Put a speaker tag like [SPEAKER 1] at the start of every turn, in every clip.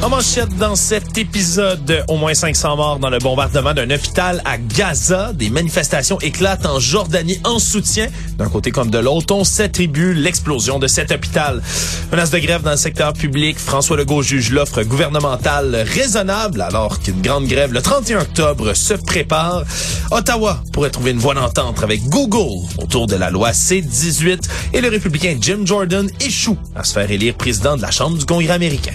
[SPEAKER 1] En manchette dans cet épisode, au moins 500 morts dans le bombardement d'un hôpital à Gaza. Des manifestations éclatent en Jordanie en soutien. D'un côté comme de l'autre, on s'attribue l'explosion de cet hôpital. Menace de grève dans le secteur public. François Legault juge l'offre gouvernementale raisonnable alors qu'une grande grève le 31 octobre se prépare. Ottawa pourrait trouver une voie d'entente avec Google autour de la loi C-18 et le républicain Jim Jordan échoue à se faire élire président de la Chambre du Congrès américain.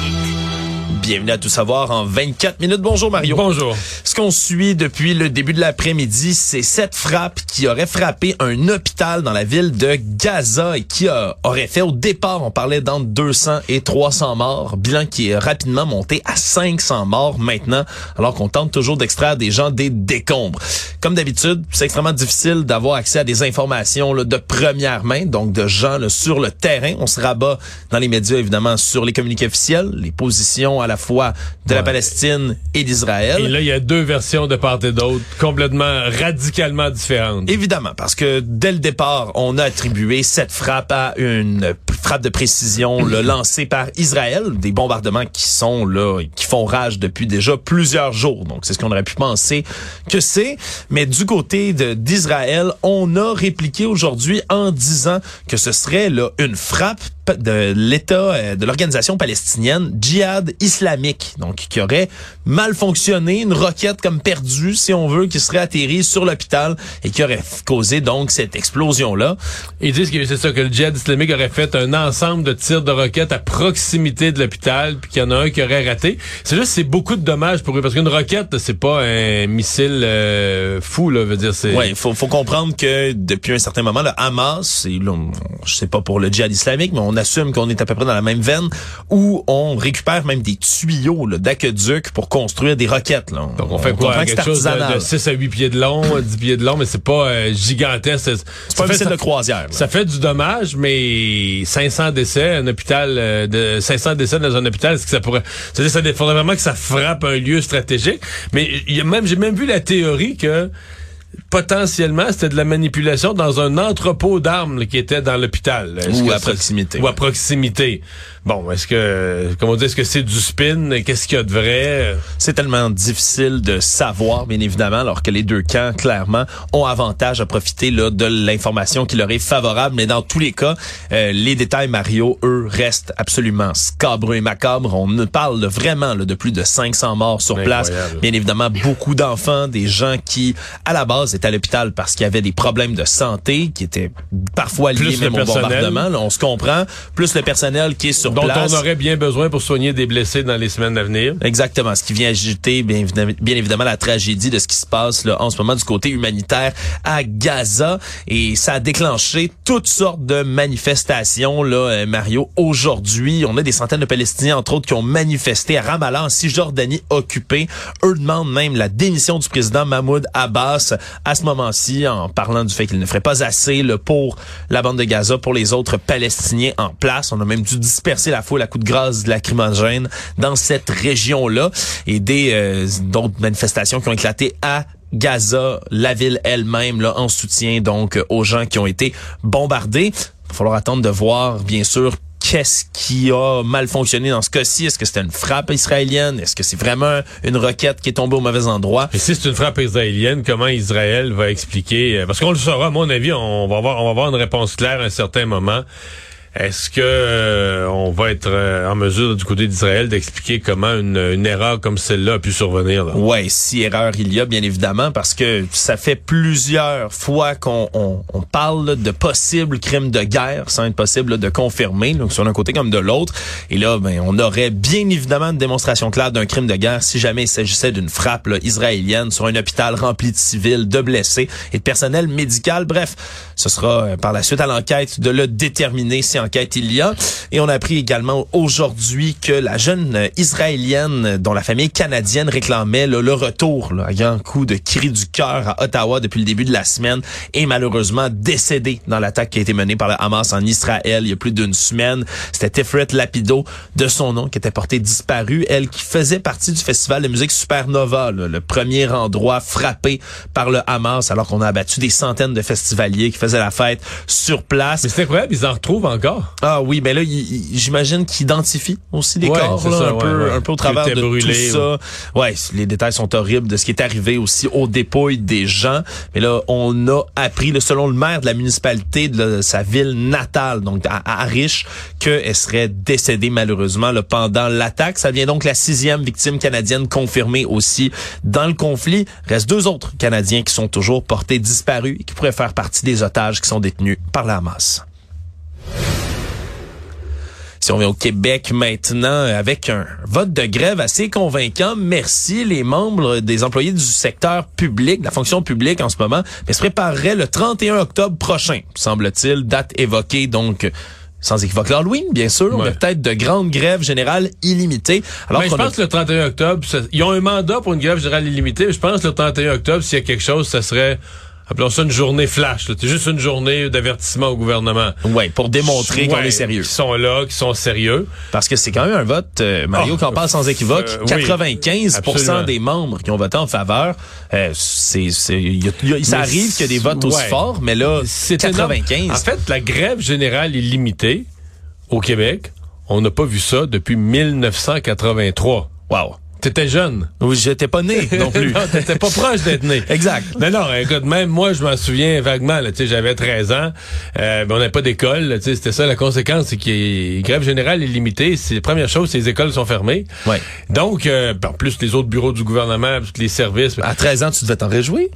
[SPEAKER 1] Bienvenue à Tout savoir en 24 minutes. Bonjour Mario.
[SPEAKER 2] Bonjour.
[SPEAKER 1] Ce qu'on suit depuis le début de l'après-midi, c'est cette frappe qui aurait frappé un hôpital dans la ville de Gaza et qui a, aurait fait au départ, on parlait d'entre 200 et 300 morts, bilan qui est rapidement monté à 500 morts maintenant, alors qu'on tente toujours d'extraire des gens des décombres. Comme d'habitude, c'est extrêmement difficile d'avoir accès à des informations là, de première main, donc de gens là, sur le terrain. On se rabat dans les médias évidemment sur les communiqués officiels, les positions à la fois de la. Palestine et d'Israël.
[SPEAKER 2] Et là, il y a deux versions de part et d'autre, complètement, radicalement différentes.
[SPEAKER 1] Évidemment, parce que dès le départ, on a attribué cette frappe à une frappe de précision là, lancée par Israël, des bombardements qui sont là, qui font rage depuis déjà plusieurs jours. Donc c'est ce qu'on aurait pu penser que c'est. Mais du côté d'Israël, on a répliqué aujourd'hui en disant que ce serait là une frappe de l'État, euh, de l'organisation palestinienne Djihad islamique, donc qui aurait mal fonctionné, une roquette comme perdue, si on veut, qui serait atterrie sur l'hôpital et qui aurait causé donc cette explosion-là.
[SPEAKER 2] Ils disent que c'est ça, que le djihad islamique aurait fait un ensemble de tirs de roquettes à proximité de l'hôpital, puis qu'il y en a un qui aurait raté. C'est juste, c'est beaucoup de dommages pour eux, parce qu'une roquette, c'est pas un missile euh, fou, là, veut dire, c'est...
[SPEAKER 1] Ouais, il faut, faut comprendre que depuis un certain moment, le Hamas, et là, on- je sais pas pour le djihad islamique, mais on assume qu'on est à peu près dans la même veine, où on récupère même des tuyaux d'aqueduc pour construire des roquettes. Là.
[SPEAKER 2] Donc on fait quoi?
[SPEAKER 1] que
[SPEAKER 2] Quelque chose de, de 6 à 8 pieds de long, 10 pieds de long, mais c'est pas euh, gigantesque. C'est
[SPEAKER 1] pas missile de croisière. là.
[SPEAKER 2] Ça fait du dommage, mais 500 décès, un hôpital euh, de 500 décès dans un hôpital, est-ce que ça pourrait C'est-à-dire ça faudrait vraiment que ça frappe un lieu stratégique, mais il y a même j'ai même vu la théorie que potentiellement c'était de la manipulation dans un entrepôt d'armes qui était dans l'hôpital.
[SPEAKER 1] Ou à proximité.
[SPEAKER 2] Ou à proximité. Bon, est-ce que comment on dit est-ce que c'est du spin? Qu'est-ce qu'il y a de vrai?
[SPEAKER 1] C'est tellement difficile de savoir, bien évidemment, alors que les deux camps, clairement, ont avantage à profiter là, de l'information qui leur est favorable. Mais dans tous les cas, euh, les détails, Mario, eux, restent absolument scabreux et macabres. On ne parle vraiment là, de plus de 500 morts sur place. Bien évidemment, beaucoup d'enfants, des gens qui, à la base, étaient à l'hôpital parce qu'il y avait des problèmes de santé qui étaient parfois liés
[SPEAKER 2] Plus
[SPEAKER 1] même au bombardement. Là, on se comprend. Plus le personnel qui est sur
[SPEAKER 2] dont
[SPEAKER 1] place.
[SPEAKER 2] on aurait bien besoin pour soigner des blessés dans les semaines à venir.
[SPEAKER 1] Exactement, ce qui vient ajouter bien évidemment, bien évidemment la tragédie de ce qui se passe là, en ce moment du côté humanitaire à Gaza et ça a déclenché toutes sortes de manifestations là euh, Mario aujourd'hui, on a des centaines de Palestiniens entre autres qui ont manifesté à Ramallah en Cisjordanie occupée. Eux demandent même la démission du président Mahmoud Abbas à ce moment-ci en parlant du fait qu'il ne ferait pas assez là, pour la bande de Gaza pour les autres Palestiniens en place. On a même dû disperser la foule à coups de gaz lacrymogène dans cette région-là et des euh, d'autres manifestations qui ont éclaté à Gaza, la ville elle-même, là, en soutien donc aux gens qui ont été bombardés. Il va falloir attendre de voir, bien sûr, qu'est-ce qui a mal fonctionné dans ce cas-ci? Est-ce que c'était une frappe israélienne? Est-ce que c'est vraiment une roquette qui est tombée au mauvais endroit?
[SPEAKER 2] Et si c'est une frappe israélienne, comment Israël va expliquer? Euh, Parce qu'on le saura, à mon avis, on va avoir, on va avoir une réponse claire à un certain moment. Est-ce que euh, on va être euh, en mesure du côté d'Israël d'expliquer comment une, une erreur comme celle-là a pu survenir là?
[SPEAKER 1] Ouais, si erreur il y a, bien évidemment, parce que ça fait plusieurs fois qu'on on, on parle de possibles crimes de guerre sans être possible là, de confirmer, donc sur un côté comme de l'autre. Et là, ben, on aurait bien évidemment une démonstration claire d'un crime de guerre si jamais il s'agissait d'une frappe là, israélienne sur un hôpital rempli de civils, de blessés et de personnel médical. Bref, ce sera euh, par la suite à l'enquête de le déterminer enquête il y a. Et on a appris également aujourd'hui que la jeune israélienne dont la famille canadienne réclamait le retour, là, un grand coup de cri du cœur à Ottawa depuis le début de la semaine, est malheureusement décédée dans l'attaque qui a été menée par le Hamas en Israël il y a plus d'une semaine. C'était Tiferet Lapido, de son nom, qui était portée disparue. Elle qui faisait partie du festival de musique Supernova, le premier endroit frappé par le Hamas, alors qu'on a abattu des centaines de festivaliers qui faisaient la fête sur place.
[SPEAKER 2] Mais c'est incroyable, ils en retrouvent encore.
[SPEAKER 1] Ah oui, mais là, j'imagine qu'ils identifient aussi des
[SPEAKER 2] Ouais,
[SPEAKER 1] corps, là,
[SPEAKER 2] ça,
[SPEAKER 1] un,
[SPEAKER 2] ouais,
[SPEAKER 1] peu,
[SPEAKER 2] ouais.
[SPEAKER 1] un peu au travers de
[SPEAKER 2] brûlés,
[SPEAKER 1] tout ça. Ouais, les détails sont horribles de ce qui est arrivé aussi aux dépouilles des gens. Mais là, on a appris, selon le maire de la municipalité de sa ville natale, donc à, à Arish, qu'elle serait décédée malheureusement là, pendant l'attaque. Ça devient donc la sixième victime canadienne confirmée aussi dans le conflit. Reste deux autres Canadiens qui sont toujours portés disparus et qui pourraient faire partie des otages qui sont détenus par la Hamas. Si on vient au Québec maintenant avec un vote de grève assez convaincant, merci les membres des employés du secteur public, de la fonction publique en ce moment, mais se prépareraient le 31 octobre prochain, semble-t-il, date évoquée donc sans équivoque l'Halloween, bien sûr,
[SPEAKER 2] Ouais.
[SPEAKER 1] mais peut-être de grandes grèves générales illimitées. Alors
[SPEAKER 2] Mais je
[SPEAKER 1] a-
[SPEAKER 2] pense que le 31 octobre, ça- ils ont un mandat pour une grève générale illimitée. mais Je pense que le 31 octobre, s'il y a quelque chose, ça serait, appelons ça une journée flash. C'est juste une journée d'avertissement au gouvernement.
[SPEAKER 1] Ouais, pour démontrer qu'on
[SPEAKER 2] Ouais,
[SPEAKER 1] est sérieux.
[SPEAKER 2] Qui sont là, qui sont sérieux.
[SPEAKER 1] Parce que c'est quand même un vote, euh, Mario,
[SPEAKER 2] Ah,
[SPEAKER 1] qu'on parle sans équivoque,
[SPEAKER 2] euh, oui,
[SPEAKER 1] 95
[SPEAKER 2] absolument.
[SPEAKER 1] des membres qui ont voté en faveur. Euh, c'est, c'est, il y a- il y a- ça arrive qu'il y a des votes aussi forts, mais là,
[SPEAKER 2] C'est
[SPEAKER 1] 95.
[SPEAKER 2] énorme. En fait, la grève générale illimitée au Québec, on n'a pas vu ça depuis 1983.
[SPEAKER 1] wow.
[SPEAKER 2] T'étais jeune.
[SPEAKER 1] Oui, j'étais pas né non plus.
[SPEAKER 2] non, t'étais pas proche d'être né.
[SPEAKER 1] Exact.
[SPEAKER 2] Non, non, écoute, même moi, je m'en souviens vaguement, là, tu sais, j'avais 13 ans, euh, mais on n'avait pas d'école, là, tu sais, c'était ça la conséquence, c'est a grève générale illimitée, c'est la première chose, c'est les écoles sont fermées.
[SPEAKER 1] Ouais.
[SPEAKER 2] Donc, euh, en plus, les autres bureaux du gouvernement, les services.
[SPEAKER 1] À 13 ans, tu devais t'en réjouir?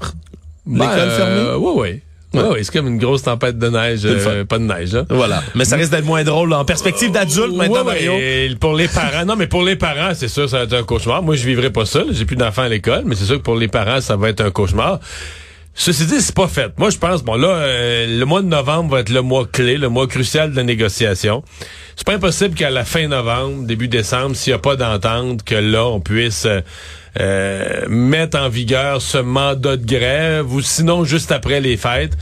[SPEAKER 1] L'école
[SPEAKER 2] Ben, euh,
[SPEAKER 1] fermée.
[SPEAKER 2] Oui, oui.
[SPEAKER 1] Ouais.
[SPEAKER 2] Ouais, c'est comme une grosse tempête de neige, euh, pas de neige, là.
[SPEAKER 1] Voilà. Mais ça risque d'être moins drôle là, en perspective d'adulte maintenant,
[SPEAKER 2] Ouais,
[SPEAKER 1] Mario.
[SPEAKER 2] et pour les parents, non, mais pour les parents, c'est sûr, ça va être un cauchemar. Moi, je vivrai pas ça. J'ai plus d'enfants à l'école, mais c'est sûr que pour les parents, ça va être un cauchemar. Ceci dit, c'est pas fait. Moi, je pense, bon, là, euh, le mois de novembre va être le mois clé, le mois crucial de la négociation. C'est pas impossible qu'à la fin novembre, début décembre, s'il n'y a pas d'entente, que là, on puisse euh, euh, mettre en vigueur ce mandat de grève, ou sinon juste après les fêtes.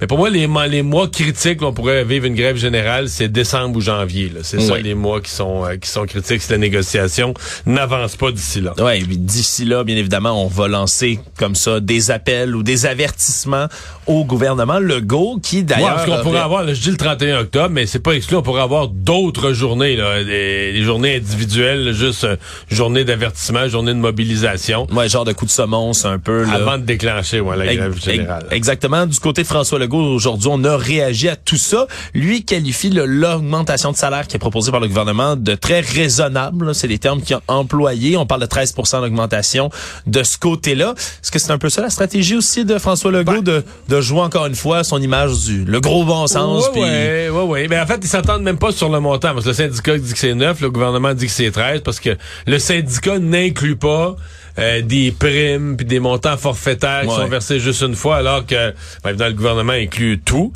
[SPEAKER 2] Mais pour moi, les, mois- les mois critiques, on pourrait vivre une grève générale, c'est décembre ou janvier. C'est ça
[SPEAKER 1] Oui.
[SPEAKER 2] les mois qui sont euh, qui sont critiques si la négociation n'avance pas d'ici là.
[SPEAKER 1] Puis d'ici là, bien évidemment, on va lancer comme ça des appels ou des avertissements au gouvernement Legault, qui
[SPEAKER 2] Ouais,
[SPEAKER 1] d'ailleurs
[SPEAKER 2] parce qu'on pourrait
[SPEAKER 1] aurait-
[SPEAKER 2] avoir, là, je dis le 31 octobre, mais c'est pas exclu, on pourrait avoir d'autres journées, là, des, des journées individuelles, là, juste euh, journée d'avertissement, journée de mobilisation,
[SPEAKER 1] ouais, genre de coup de semonce un peu là.
[SPEAKER 2] avant de déclencher ouais, la grève générale.
[SPEAKER 1] ex- Exactement. Du côté de François Legault, aujourd'hui, on a réagi à tout ça. Lui qualifie l'augmentation de salaire qui est proposée par le gouvernement de très raisonnable. C'est les termes qu'il a employés. On parle de 13% d'augmentation de ce côté-là. Est-ce que c'est un peu ça la stratégie aussi de François Legault de, de jouer encore une fois son image du le gros bon sens? Puis-
[SPEAKER 2] ouais, ouais, ouais. Mais en fait, ils s'entendent même pas sur le montant. Parce que le syndicat dit que c'est 9, le gouvernement dit que c'est 13, parce que le syndicat n'inclut pas euh, des primes puis des montants forfaitaires qui sont versés juste une fois, alors que ben, évidemment, le gouvernement inclut tout.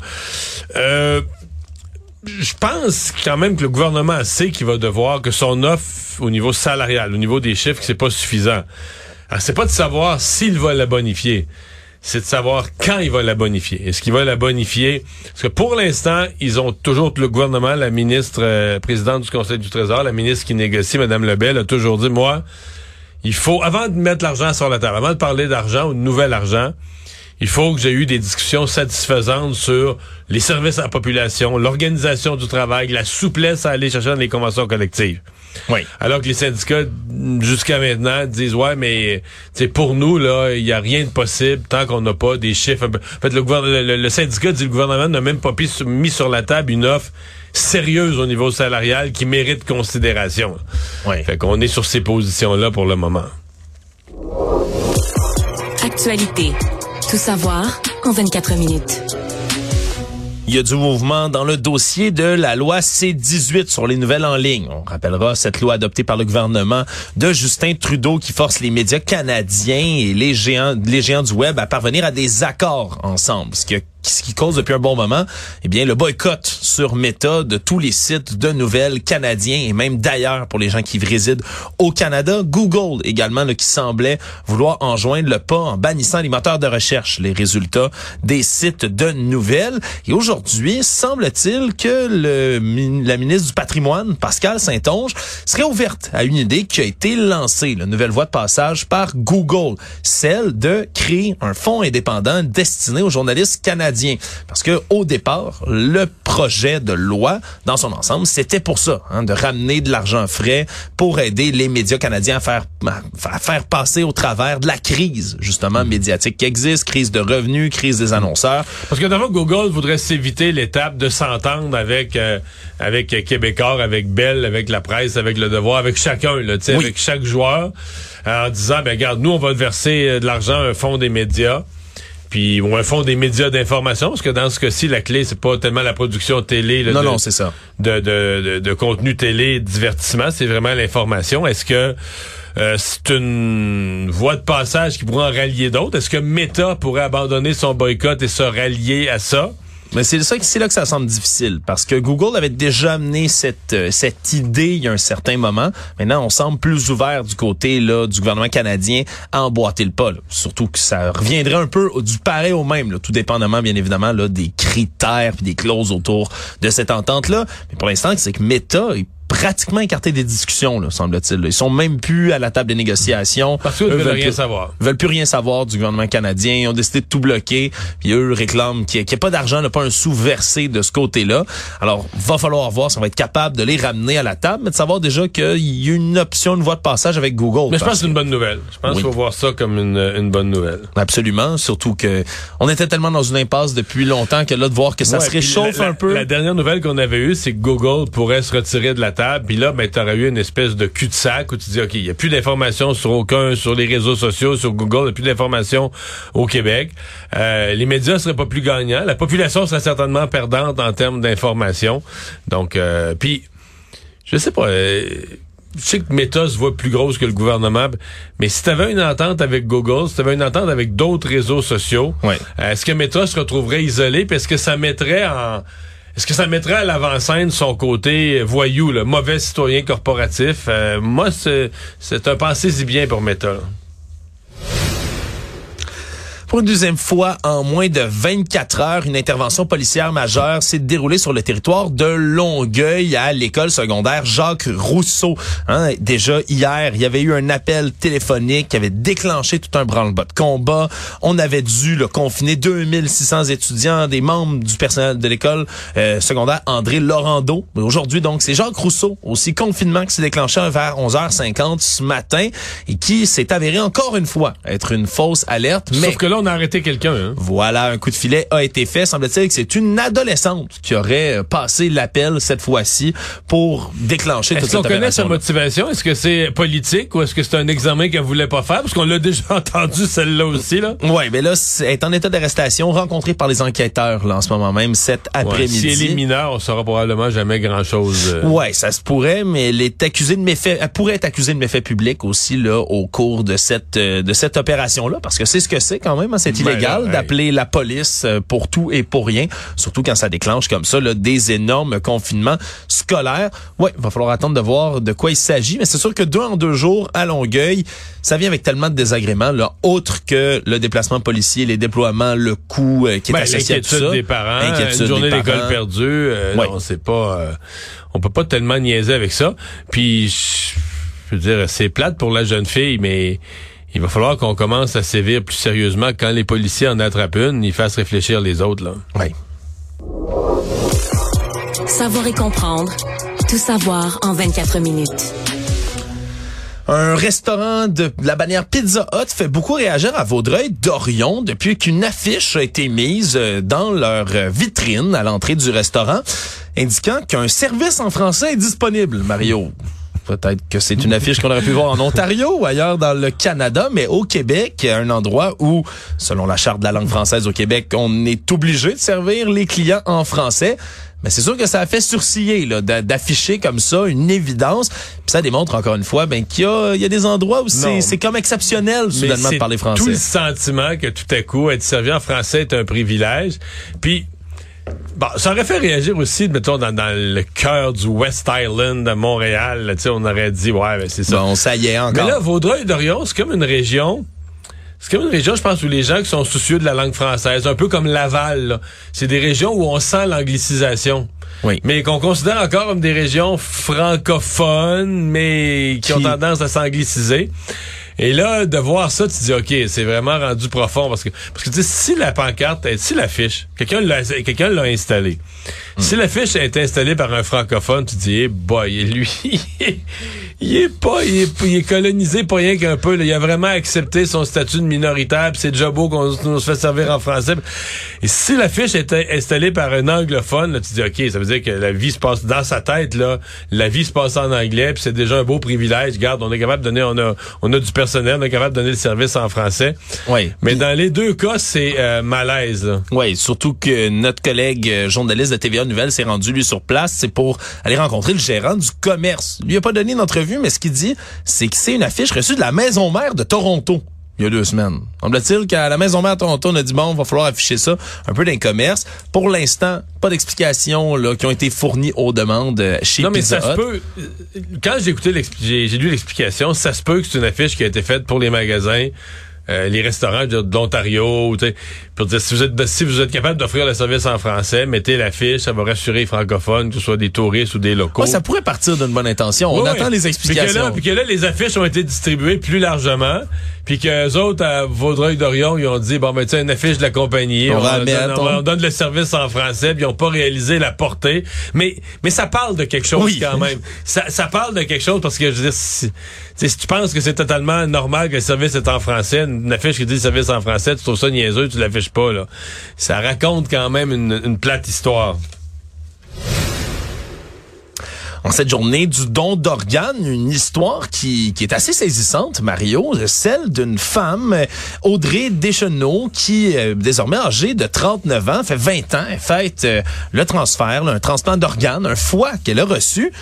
[SPEAKER 2] Euh, je pense quand même que le gouvernement sait qu'il va devoir, que son offre au niveau salarial, au niveau des chiffres, c'est pas suffisant. Alors, c'est pas de savoir s'il va la bonifier. C'est de savoir quand il va la bonifier. Est-ce qu'il va la bonifier? Parce que pour l'instant, ils ont toujours, le gouvernement, la ministre, euh, présidente du Conseil du Trésor, la ministre qui négocie, Mme Lebel, a toujours dit, moi, il faut, avant de mettre l'argent sur la table, avant de parler d'argent ou de nouvel argent, il faut que j'ai eu des discussions satisfaisantes sur les services à la population, l'organisation du travail, la souplesse à aller chercher dans les conventions collectives.
[SPEAKER 1] Oui.
[SPEAKER 2] Alors que les syndicats, jusqu'à maintenant, disent ouais, mais c'est pour nous là, il y a rien de possible tant qu'on n'a pas des chiffres. En fait, le, le- le syndicat dit le gouvernement n'a même pas mis sur la table une offre sérieuse au niveau salarial qui mérite considération.
[SPEAKER 1] Ouais.
[SPEAKER 2] Fait qu'on est sur ces positions-là pour le moment.
[SPEAKER 3] Actualité. Tout savoir en 24 minutes.
[SPEAKER 1] Il y a du mouvement dans le dossier de la loi C-18 sur les nouvelles en ligne. On rappellera cette loi adoptée par le gouvernement de Justin Trudeau qui force les médias canadiens et les géants, les géants du web à parvenir à des accords ensemble, qui, qui cause depuis un bon moment, eh bien le boycott sur Meta de tous les sites de nouvelles canadiens et même d'ailleurs pour les gens qui résident au Canada. Google également là, qui semblait vouloir enjoindre le pas en bannissant les moteurs de recherche, les résultats des sites de nouvelles. Et aujourd'hui, semble-t-il que le, la ministre du patrimoine, Pascal Saint-Onge, serait ouverte à une idée qui a été lancée, la nouvelle voie de passage par Google, celle de créer un fonds indépendant destiné aux journalistes canadiens. Parce que au départ, le projet de loi dans son ensemble, c'était pour ça, hein, de ramener de l'argent frais pour aider les médias canadiens à faire à faire passer au travers de la crise justement médiatique qui existe, crise de revenus, crise des annonceurs.
[SPEAKER 2] Parce que d'abord Google voudrait s'éviter l'étape de s'entendre avec euh, avec Québécois, avec Bell, avec la presse, avec le Devoir, avec chacun, là, oui. avec chaque joueur, en disant ben regarde, nous on va verser euh, de l'argent à un fonds des médias puis ou un fonds des médias d'information, parce que dans ce cas-ci, la clé, c'est pas tellement la production télé.
[SPEAKER 1] non,
[SPEAKER 2] de,
[SPEAKER 1] non, c'est ça.
[SPEAKER 2] De, de, de, de, contenu télé, divertissement, c'est vraiment l'information. Est-ce que euh, c'est une voie de passage qui pourrait en rallier d'autres? Est-ce que Meta pourrait abandonner son boycott et se rallier à ça?
[SPEAKER 1] Mais c'est ça, c'est là que ça semble difficile parce que Google avait déjà amené cette euh, cette idée il y a un certain moment. Maintenant, on semble plus ouvert du côté là du gouvernement canadien à emboîter le pas. Là. Surtout que ça reviendrait un peu du pareil au même, là, tout dépendamment bien évidemment là des critères puis des clauses autour de cette entente là. Mais pour l'instant, c'est que Meta pratiquement écarté des discussions, semble-t-il. Ils sont même plus à la table des négociations.
[SPEAKER 2] Parce qu'ils veulent, rien savoir.
[SPEAKER 1] Ils veulent plus rien savoir du gouvernement canadien. Ils ont décidé de tout bloquer. Puis eux réclament qu'il n'y ait pas d'argent, pas un sou versé de ce côté-là. Alors, va falloir voir si on va être capable de les ramener à la table, mais de savoir déjà qu'il y a une option, une voie de passage avec Google.
[SPEAKER 2] Mais je pense que c'est une bonne nouvelle. Je pense qu'il faut voir ça comme une, une, bonne nouvelle.
[SPEAKER 1] Absolument. Surtout que on était tellement dans une impasse depuis longtemps que là, de voir que ça se réchauffe un peu.
[SPEAKER 2] La dernière nouvelle qu'on avait eue, c'est que Google pourrait se retirer de la table. Puis là, ben, t'aurais eu une espèce de cul-de-sac où tu dis, OK, il n'y a plus d'informations sur aucun, sur les réseaux sociaux, sur Google, il n'y a plus d'informations au Québec. Euh, les médias seraient pas plus gagnants. La population serait certainement perdante en termes d'information. Donc, euh, puis, je sais pas... Euh, je sais que Meta se voit plus grosse que le gouvernement, mais si tu avais une entente avec Google, si tu avais une entente avec d'autres réseaux sociaux, est-ce que Meta se retrouverait isolé? Puis est-ce que ça mettrait en est-ce que ça mettrait à l'avant-scène son côté voyou, le mauvais citoyen corporatif? Euh, moi, c'est un pensée-y bien pour Meta.
[SPEAKER 1] Pour une deuxième fois, en moins de 24 heures, une intervention policière majeure s'est déroulée sur le territoire de Longueuil à l'école secondaire Jacques Rousseau. Hein, déjà hier, il y avait eu un appel téléphonique qui avait déclenché tout un branle-bas de combat. On avait dû le confiner 2600 étudiants, des membres du personnel de l'école euh, secondaire André Laurando. Aujourd'hui, donc, c'est Jacques Rousseau, aussi confinement qui s'est déclenché vers 11h50 ce matin et qui s'est avéré encore une fois être une fausse alerte.
[SPEAKER 2] On a arrêté quelqu'un. Hein?
[SPEAKER 1] Voilà, un coup de filet a été fait. Semble-t-il que c'est une adolescente qui aurait euh, passé l'appel cette fois-ci pour déclencher toute cette
[SPEAKER 2] Est-ce qu'on connaît sa motivation? Est-ce que c'est politique ou est-ce que c'est un examen qu'elle voulait pas faire? Parce qu'on l'a déjà entendu celle-là aussi. là.
[SPEAKER 1] Oui, mais là, elle est en état d'arrestation, rencontrée par les enquêteurs là, en ce moment même, cet après-midi.
[SPEAKER 2] si elle est mineure, on saura probablement jamais grand-chose.
[SPEAKER 1] Euh... Ouais, ça se pourrait, mais elle est accusée de méfaits. Elle pourrait être accusée de méfaits publics aussi là au cours de cette euh, de cette opération-là, parce que c'est ce que c'est quand même c'est ben illégal d'appeler la police euh, pour tout et pour rien, surtout quand ça déclenche comme ça là, des énormes confinements scolaires. Ouais, il va falloir attendre de voir de quoi il s'agit, mais c'est sûr que deux en deux jours à Longueuil, ça vient avec tellement de désagréments, là, autre que le déplacement policier, les déploiements, le coût euh, qui est
[SPEAKER 2] ben,
[SPEAKER 1] associé à tout ça.
[SPEAKER 2] des parents, une journée d'école perdue, euh, non, c'est pas, euh, on peut pas tellement niaiser avec ça. Puis, je veux dire, c'est plate pour la jeune fille, mais il va falloir qu'on commence à sévir plus sérieusement quand les policiers en attrapent une, ils fassent réfléchir les autres. Là.
[SPEAKER 1] Oui.
[SPEAKER 3] Savoir et comprendre. Tout savoir en 24 minutes.
[SPEAKER 1] Un restaurant de la bannière Pizza Hut fait beaucoup réagir à Vaudreuil d'Orion depuis qu'une affiche a été mise euh, dans leur vitrine à l'entrée du restaurant indiquant qu'un service en français est disponible, Mario. Peut-être que c'est une affiche qu'on aurait pu voir en Ontario ou ailleurs dans le Canada, mais au Québec, un endroit où, selon la charte de la langue française au Québec, on est obligé de servir les clients en français. Mais c'est sûr que ça a fait sourciller d'afficher comme ça une évidence. Puis ça démontre encore une fois ben, qu'il y a, il y a des endroits où c'est comme exceptionnel soudainement de parler
[SPEAKER 2] tout le
[SPEAKER 1] français.
[SPEAKER 2] sentiment que tout à coup, être servi en français est un privilège. Puis, bon, ça aurait fait réagir aussi, mettons, dans, dans le cœur du West Island de Montréal. là, Tu sais, on aurait dit, ouais, ben, c'est ça.
[SPEAKER 1] Bon, ça y est encore.
[SPEAKER 2] Mais là, Vaudreuil-Dorion, c'est comme une région... C'est comme une région, je pense, où les gens qui sont soucieux de la langue française, un peu comme Laval, c'est des régions où on sent l'anglicisation.
[SPEAKER 1] Oui.
[SPEAKER 2] Mais qu'on considère encore comme des régions francophones, mais qui, ont
[SPEAKER 1] Qui-
[SPEAKER 2] tendance à s'angliciser. Et là, de voir ça, tu dis, OK, c'est vraiment rendu profond. Parce que, parce que tu sais, si la pancarte, si l'affiche, quelqu'un l'a, quelqu'un l'a installée. Si l'affiche est installée par un francophone, tu dis, eh boy, lui, il est pas, il est, il est colonisé pas rien qu'un peu. là. Il a vraiment accepté son statut de minoritaire, c'est déjà beau qu'on se fait servir en français. Et si l'affiche in- installée par un anglophone, là, tu dis, OK, ça veut dire que la vie se passe dans sa tête, là, la vie se passe en anglais, puis c'est déjà un beau privilège. Regarde, on est capable de donner, on a, on a du personnel, on est capable de donner le service en français.
[SPEAKER 1] Oui.
[SPEAKER 2] Mais dans les deux cas, c'est euh, malaise. là.
[SPEAKER 1] Oui, surtout que notre collègue euh, journaliste de TVA Nouvelle s'est rendu lui sur place, c'est pour aller rencontrer le gérant du commerce. Lui a pas donné d'entrevue, mais ce qu'il dit, c'est que c'est une affiche reçue de la maison mère de Toronto. Il y a deux semaines. Semble-t-il qu'à la maison mère de Toronto, on a dit bon, va falloir afficher ça un peu d'un commerce. Pour l'instant, pas d'explications là qui ont été fournies aux demandes euh, chez
[SPEAKER 2] Non, mais
[SPEAKER 1] Pizza
[SPEAKER 2] ça se peut. euh, Quand j'ai écouté, j'ai lu l'explication, ça se peut que c'est une affiche qui a été faite pour les magasins. Euh, les restaurants de l'Ontario, pour dire si vous êtes si vous êtes capable d'offrir le service en français, mettez l'affiche, ça va rassurer les francophones, que ce soit des touristes ou des locaux.
[SPEAKER 1] Ouais, ça pourrait partir d'une bonne intention. On attend les
[SPEAKER 2] Puis que,
[SPEAKER 1] explications.
[SPEAKER 2] là, puis que là, les affiches ont été distribuées plus largement, puis que les autres à Vaudreuil-Dorion, ils ont dit bon ben tu sais une affiche de la compagnie,
[SPEAKER 1] On
[SPEAKER 2] on,
[SPEAKER 1] va
[SPEAKER 2] donne, on donne le service en français, puis ils ont pas réalisé la portée, mais mais ça parle de quelque chose
[SPEAKER 1] Oui.
[SPEAKER 2] quand même. Ça, ça parle de quelque chose parce que je veux dire si, si tu penses que c'est totalement normal que le service est en français, une affiche qui dit service en français, tu trouves ça niaiseux, tu l'affiches pas là. Ça raconte quand même une, plate histoire.
[SPEAKER 1] En cette journée du don d'organes, une histoire qui, est assez saisissante, Mario, celle d'une femme, euh, Audrey Deschenaux, qui est désormais âgée de 39 ans, fait 20 ans, elle fait euh, le transfert, là, un transplant d'organes, un foie qu'elle a reçu.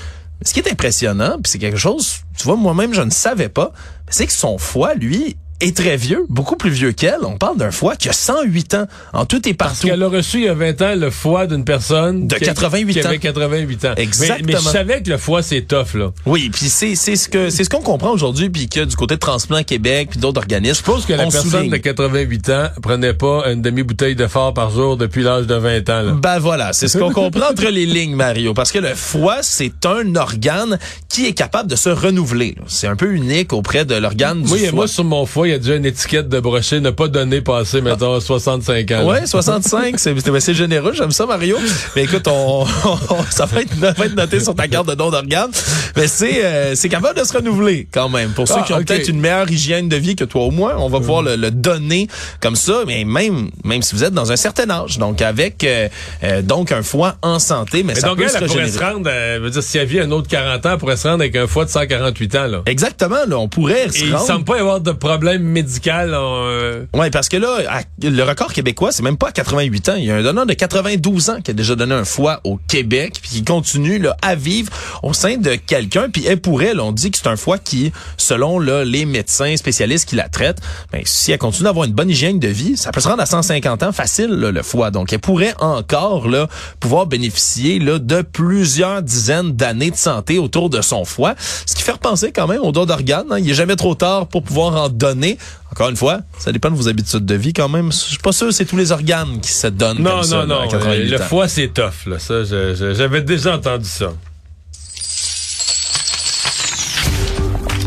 [SPEAKER 1] Ce qui est impressionnant, puis c'est quelque chose, tu vois, moi-même, je ne savais pas, c'est que son foie, lui, est très vieux, beaucoup plus vieux qu'elle. On parle d'un foie qui a 108 ans, en tout et
[SPEAKER 2] Parce
[SPEAKER 1] partout.
[SPEAKER 2] qu'elle a reçu il y a 20 ans le foie d'une personne
[SPEAKER 1] De
[SPEAKER 2] qui-
[SPEAKER 1] 88
[SPEAKER 2] qui
[SPEAKER 1] ans.
[SPEAKER 2] avait 88 ans. Mais-
[SPEAKER 1] Exactement.
[SPEAKER 2] Mais, je savais que le foie c'est tough là.
[SPEAKER 1] Oui, puis c'est c'est ce que c'est ce qu'on comprend aujourd'hui puis que du côté de Transplant Québec puis d'autres organismes.
[SPEAKER 2] Je suppose que la
[SPEAKER 1] on
[SPEAKER 2] personne
[SPEAKER 1] souligne.
[SPEAKER 2] de 88 ans prenait pas une demi-bouteille de fort par jour depuis l'âge de 20 ans là.
[SPEAKER 1] Ben voilà, c'est ce qu'on comprend entre les lignes, Mario, parce que le foie, c'est un organe qui est capable de se renouveler. C'est un peu unique auprès de l'organe du
[SPEAKER 2] a-
[SPEAKER 1] foie.
[SPEAKER 2] moi sur mon foie, il y a déjà une étiquette de brocher ne pas donner passer mettons 65 ans.
[SPEAKER 1] Ouais, 65, c'est généreux, j'aime ça Mario. Mais écoute, on, on- ça va être, va être noté sur ta carte de don d'organes. Mais c'est euh, c'est capable de se renouveler quand même. Pour ceux
[SPEAKER 2] Ah,
[SPEAKER 1] qui ont peut-être une meilleure hygiène de vie que toi au moins, on va pouvoir le, le donner comme ça. Mais même même si vous êtes dans un certain âge, donc avec euh, euh, donc un foie en santé, mais,
[SPEAKER 2] Mais
[SPEAKER 1] ça
[SPEAKER 2] donc
[SPEAKER 1] peut
[SPEAKER 2] elle,
[SPEAKER 1] se
[SPEAKER 2] elle pourrait se rendre, euh, veut dire si elle vit un autre 40 ans, elle pourrait se rendre avec un foie de 148 ans là.
[SPEAKER 1] Exactement, là, on pourrait
[SPEAKER 2] Et
[SPEAKER 1] se
[SPEAKER 2] il
[SPEAKER 1] rendre.
[SPEAKER 2] semble pas y avoir de problème médical. euh,
[SPEAKER 1] Ouais, parce que là, le record québécois, c'est même pas à 88 ans. Il y a un donneur de 92 ans qui a déjà donné un foie au Québec, puis qui continue là, à vivre au sein de quelqu'un. Puis elle pourrait, là, on dit que c'est un foie qui, selon là, les médecins spécialistes qui la traitent, ben, si elle continue d'avoir une bonne hygiène de vie, ça peut se rendre à 150 ans facile, là, le foie. Donc, elle pourrait encore là, pouvoir bénéficier là, de plusieurs dizaines d'années de santé autour de son foie. Ce qui fait repenser quand même au don d'organes. hein. Il est jamais trop tard pour pouvoir en donner. Encore une fois, ça dépend de vos habitudes de vie quand même. Je suis pas sûr que c'est tous les organes qui se donnent
[SPEAKER 2] Non,
[SPEAKER 1] comme ça,
[SPEAKER 2] non,
[SPEAKER 1] là,
[SPEAKER 2] non.
[SPEAKER 1] 88
[SPEAKER 2] le
[SPEAKER 1] ans.
[SPEAKER 2] foie, c'est tough. Là. Ça, je- je- j'avais déjà entendu ça.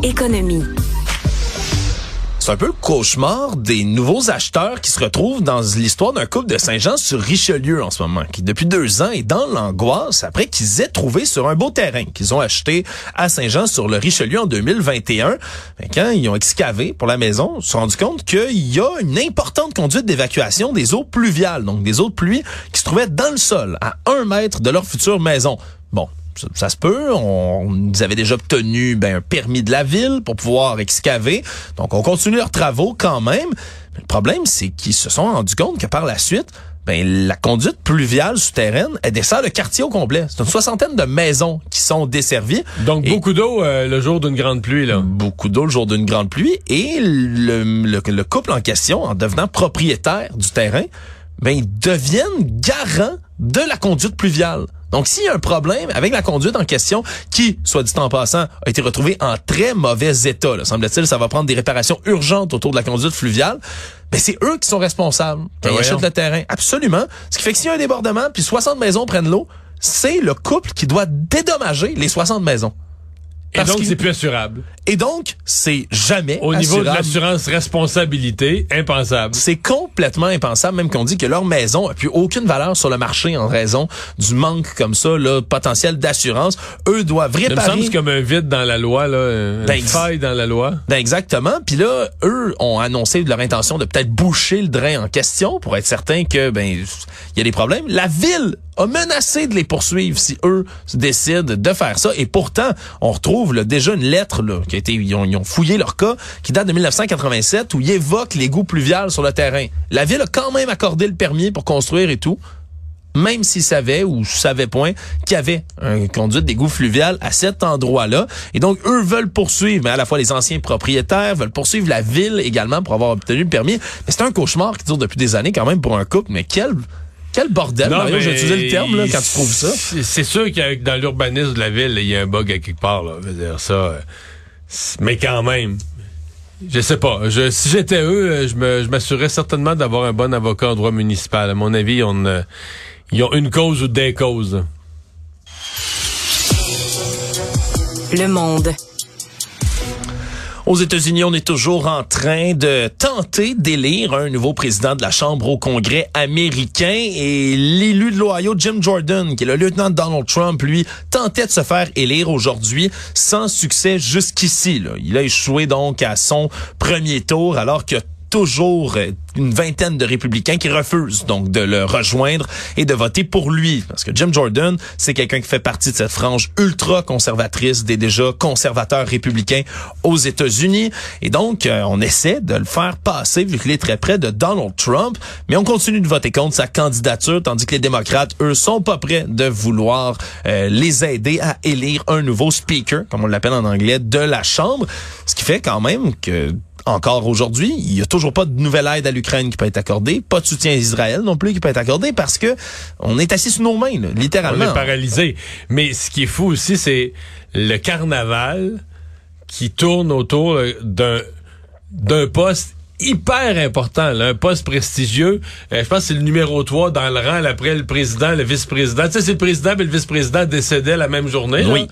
[SPEAKER 3] Économie.
[SPEAKER 1] C'est un peu le cauchemar des nouveaux acheteurs qui se retrouvent dans l'histoire d'un couple de Saint-Jean sur Richelieu en ce moment, qui depuis deux ans est dans l'angoisse après qu'ils aient trouvé sur un beau terrain qu'ils ont acheté à Saint-Jean sur le Richelieu en 2021. Ben, quand ils ont excavé pour la maison, ils se sont rendus compte qu'il y a une importante conduite d'évacuation des eaux pluviales, donc des eaux de pluie qui se trouvaient dans le sol, à un mètre de leur future maison. Bon, ça, ça se peut. On, ils avaient déjà obtenu ben, un permis de la ville pour pouvoir excaver. Donc, on continue leurs travaux quand même. Mais le problème, c'est qu'ils se sont rendus compte que par la suite, ben, la conduite pluviale souterraine, elle dessert le quartier au complet. C'est une soixantaine de maisons qui sont desservies.
[SPEAKER 2] Donc, beaucoup d'eau euh, le jour d'une grande pluie, là.
[SPEAKER 1] beaucoup d'eau le jour d'une grande pluie et le, le- le couple en question, en devenant propriétaire du terrain, ben ils deviennent garants de la conduite pluviale. Donc, s'il y a un problème avec la conduite en question, qui, soit dit en passant, a été retrouvée en très mauvais état, semble-t-il, ça va prendre des réparations urgentes autour de la conduite fluviale, ben c'est eux qui sont responsables quand
[SPEAKER 2] Ben
[SPEAKER 1] ils achètent le terrain. Absolument. Ce qui fait que s'il y a un débordement, puis 60 maisons prennent l'eau, c'est le couple qui doit dédommager les 60 maisons.
[SPEAKER 2] Et donc, c'est plus assurable.
[SPEAKER 1] Et donc, c'est jamais
[SPEAKER 2] Au niveau de l'assurance responsabilité, impensable.
[SPEAKER 1] C'est complètement impensable, même qu'on dit que leur maison a plus aucune valeur sur le marché en raison du manque comme ça, là, potentiel d'assurance. Eux doivent
[SPEAKER 2] Ça me
[SPEAKER 1] réparer.
[SPEAKER 2] semble comme un vide dans la loi, là, une
[SPEAKER 1] Ben,
[SPEAKER 2] faille dans la loi.
[SPEAKER 1] Ben exactement. Puis là, eux ont annoncé leur intention de peut-être boucher le drain en question pour être certain que ben il y a des problèmes. La ville a menacé de les poursuivre si eux décident de faire ça. Et pourtant, on retrouve là, déjà une lettre qui a été, ils ont, fouillé leur cas, qui date de 1987, où ils évoquent l'égout pluvial sur le terrain. La ville a quand même accordé le permis pour construire et tout même s'ils savaient ou savaient point qu'il y avait un conduite d'égout fluvial à cet endroit-là. Et donc, eux veulent poursuivre, mais à la fois les anciens propriétaires, veulent poursuivre la ville également pour avoir obtenu le permis. Mais c'est un cauchemar qui dure depuis des années quand même pour un couple. Mais quel, quel bordel, Mario,
[SPEAKER 2] mais
[SPEAKER 1] j'ai utilisé le terme là, quand tu trouves ça.
[SPEAKER 2] c'est- sûr qu'il y a- dans l'urbanisme de la ville, il y a un bug à quelque part. Là. Je veux dire ça. euh, Mais quand même. Je sais pas. Je, si j'étais eux, euh, je me- je m'assurerais certainement d'avoir un bon avocat en droit municipal. À mon avis, une, ils ont une cause ou des causes.
[SPEAKER 3] Le monde.
[SPEAKER 1] Aux États-Unis, on est toujours en train de tenter d'élire un nouveau président de la Chambre au Congrès américain et l'élu de l'Ohio, Jim Jordan, qui est le lieutenant de Donald Trump, lui, tentait de se faire élire aujourd'hui sans succès jusqu'ici. Il a échoué donc à son premier tour alors que toujours une vingtaine de républicains qui refusent donc de le rejoindre et de voter pour lui. Parce que Jim Jordan, c'est quelqu'un qui fait partie de cette frange ultra conservatrice des déjà conservateurs républicains aux États-Unis. Et donc, euh, on essaie de le faire passer vu qu'il est très près de Donald Trump. Mais on continue de voter contre sa candidature, tandis que les démocrates, eux, sont pas prêts de vouloir euh, les aider à élire un nouveau speaker, comme on l'appelle en anglais, de la Chambre. Ce qui fait quand même que encore aujourd'hui, il y a toujours pas de nouvelle aide à l'Ukraine qui peut être accordée, pas de soutien à Israël non plus qui peut être accordé parce que on est assis sur nos mains, là,
[SPEAKER 2] On
[SPEAKER 1] littéralement.
[SPEAKER 2] est paralysé. Mais ce qui est fou aussi, c'est le carnaval qui tourne autour euh, d'un d'un poste hyper important, là, un poste prestigieux. Euh, je pense que c'est le numéro 3 dans le rang là, après le président, le vice-président. Tu sais, c'est le président et le vice-président décédaient la même journée. là.
[SPEAKER 1] Oui.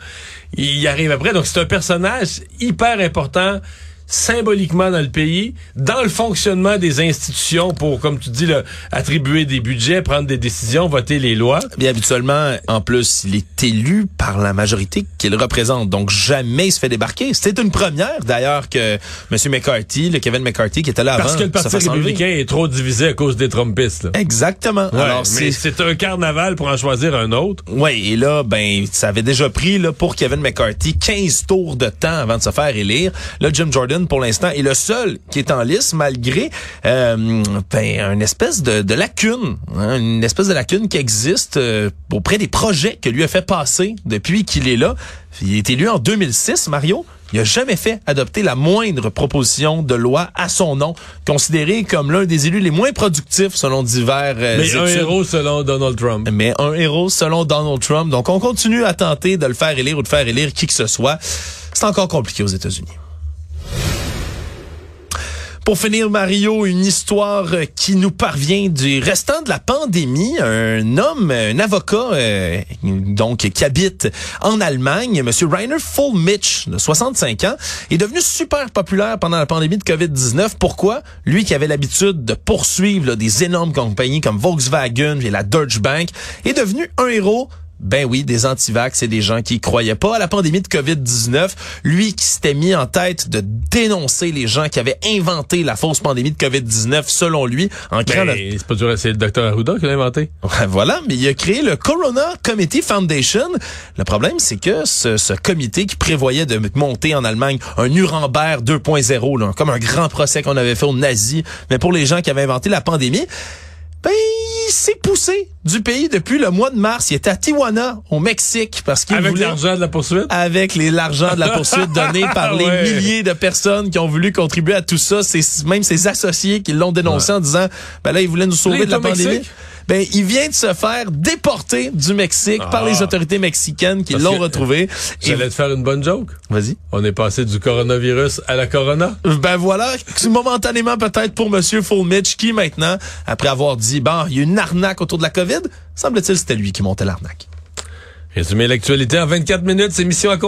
[SPEAKER 2] Il arrive après. Donc, c'est un personnage hyper important symboliquement dans le pays, dans le fonctionnement des institutions pour, comme tu dis, là, attribuer des budgets, prendre des décisions, voter les lois.
[SPEAKER 1] Bien habituellement, en plus, il est élu par la majorité qu'il représente. Donc jamais il se fait débarquer. C'était une première d'ailleurs que M. McCarthy, le Kevin McCarthy qui était là
[SPEAKER 2] Parce
[SPEAKER 1] avant,
[SPEAKER 2] que le Parti républicain est trop divisé à cause des Trumpistes. là.
[SPEAKER 1] Exactement.
[SPEAKER 2] Ouais,
[SPEAKER 1] Alors
[SPEAKER 2] mais
[SPEAKER 1] c'est
[SPEAKER 2] c'est un carnaval pour en choisir un autre.
[SPEAKER 1] Oui, et là, ben, ça avait déjà pris là, pour Kevin McCarthy 15 tours de temps avant de se faire élire. Là, Jim Jordan, pour l'instant, est le seul qui est en lice, malgré euh, ben, une espèce de, de lacune, hein, une espèce de lacune qui existe euh, auprès des projets que lui a fait passer depuis qu'il est là. Il est élu en 2006, Mario. Il a jamais fait adopter la moindre proposition de loi à son nom, considéré comme l'un des élus les moins productifs selon divers euh,
[SPEAKER 2] Mais un héros selon Donald Trump.
[SPEAKER 1] Mais un héros selon Donald Trump. Donc, on continue à tenter de le faire élire ou de faire élire qui que ce soit. C'est encore compliqué aux États-Unis. Pour finir, Mario, une histoire euh, qui nous parvient du restant de la pandémie. Un homme, un avocat, euh, donc qui habite en Allemagne, Monsieur Rainer Fulmich, de 65 ans, est devenu super populaire pendant la pandémie de COVID-19. Pourquoi? Lui qui avait l'habitude de poursuivre des énormes compagnies comme Volkswagen et la Deutsche Bank est devenu un héros Ben oui, des antivax et des gens qui croyaient pas à la pandémie de COVID-19. Lui qui s'était mis en tête de dénoncer les gens qui avaient inventé la fausse pandémie de COVID-19, selon lui, en créant
[SPEAKER 2] Ben,
[SPEAKER 1] le-
[SPEAKER 2] c'est pas dur, c'est le docteur Arruda qui l'a inventé.
[SPEAKER 1] Ouais, Voilà, mais il a créé le Corona Committee Foundation. Le problème, c'est que ce, ce comité qui prévoyait de monter en Allemagne un Nuremberg 2.0, là, comme un grand procès qu'on avait fait aux nazis, mais pour les gens qui avaient inventé la pandémie, ben, s'est poussé du pays depuis le mois de mars. Il était à Tijuana, au Mexique, parce qu'il
[SPEAKER 2] Avec
[SPEAKER 1] voulait
[SPEAKER 2] l'argent de la poursuite?
[SPEAKER 1] avec les l'argent de la poursuite donné par les
[SPEAKER 2] Ouais.
[SPEAKER 1] milliers de personnes qui ont voulu contribuer à tout ça, c'est même ses associés qui l'ont dénoncé en disant ben là il voulait nous sauver
[SPEAKER 2] Là,
[SPEAKER 1] de la pandémie.
[SPEAKER 2] Mexique?
[SPEAKER 1] Ben il vient de se faire déporter du Mexique par
[SPEAKER 2] Ah.
[SPEAKER 1] les autorités mexicaines qui l'ont
[SPEAKER 2] que-
[SPEAKER 1] retrouvé. Et-
[SPEAKER 2] J'allais te faire une bonne joke?
[SPEAKER 1] Vas-y.
[SPEAKER 2] On est passé du coronavirus à la corona?
[SPEAKER 1] Ben voilà, momentanément peut-être pour monsieur Fulmich qui maintenant après avoir dit bon, il y a une arnaque autour de la Covid, semble-t-il c'était lui qui montait l'arnaque.
[SPEAKER 2] Résumer l'actualité en 24 minutes, c'est mission à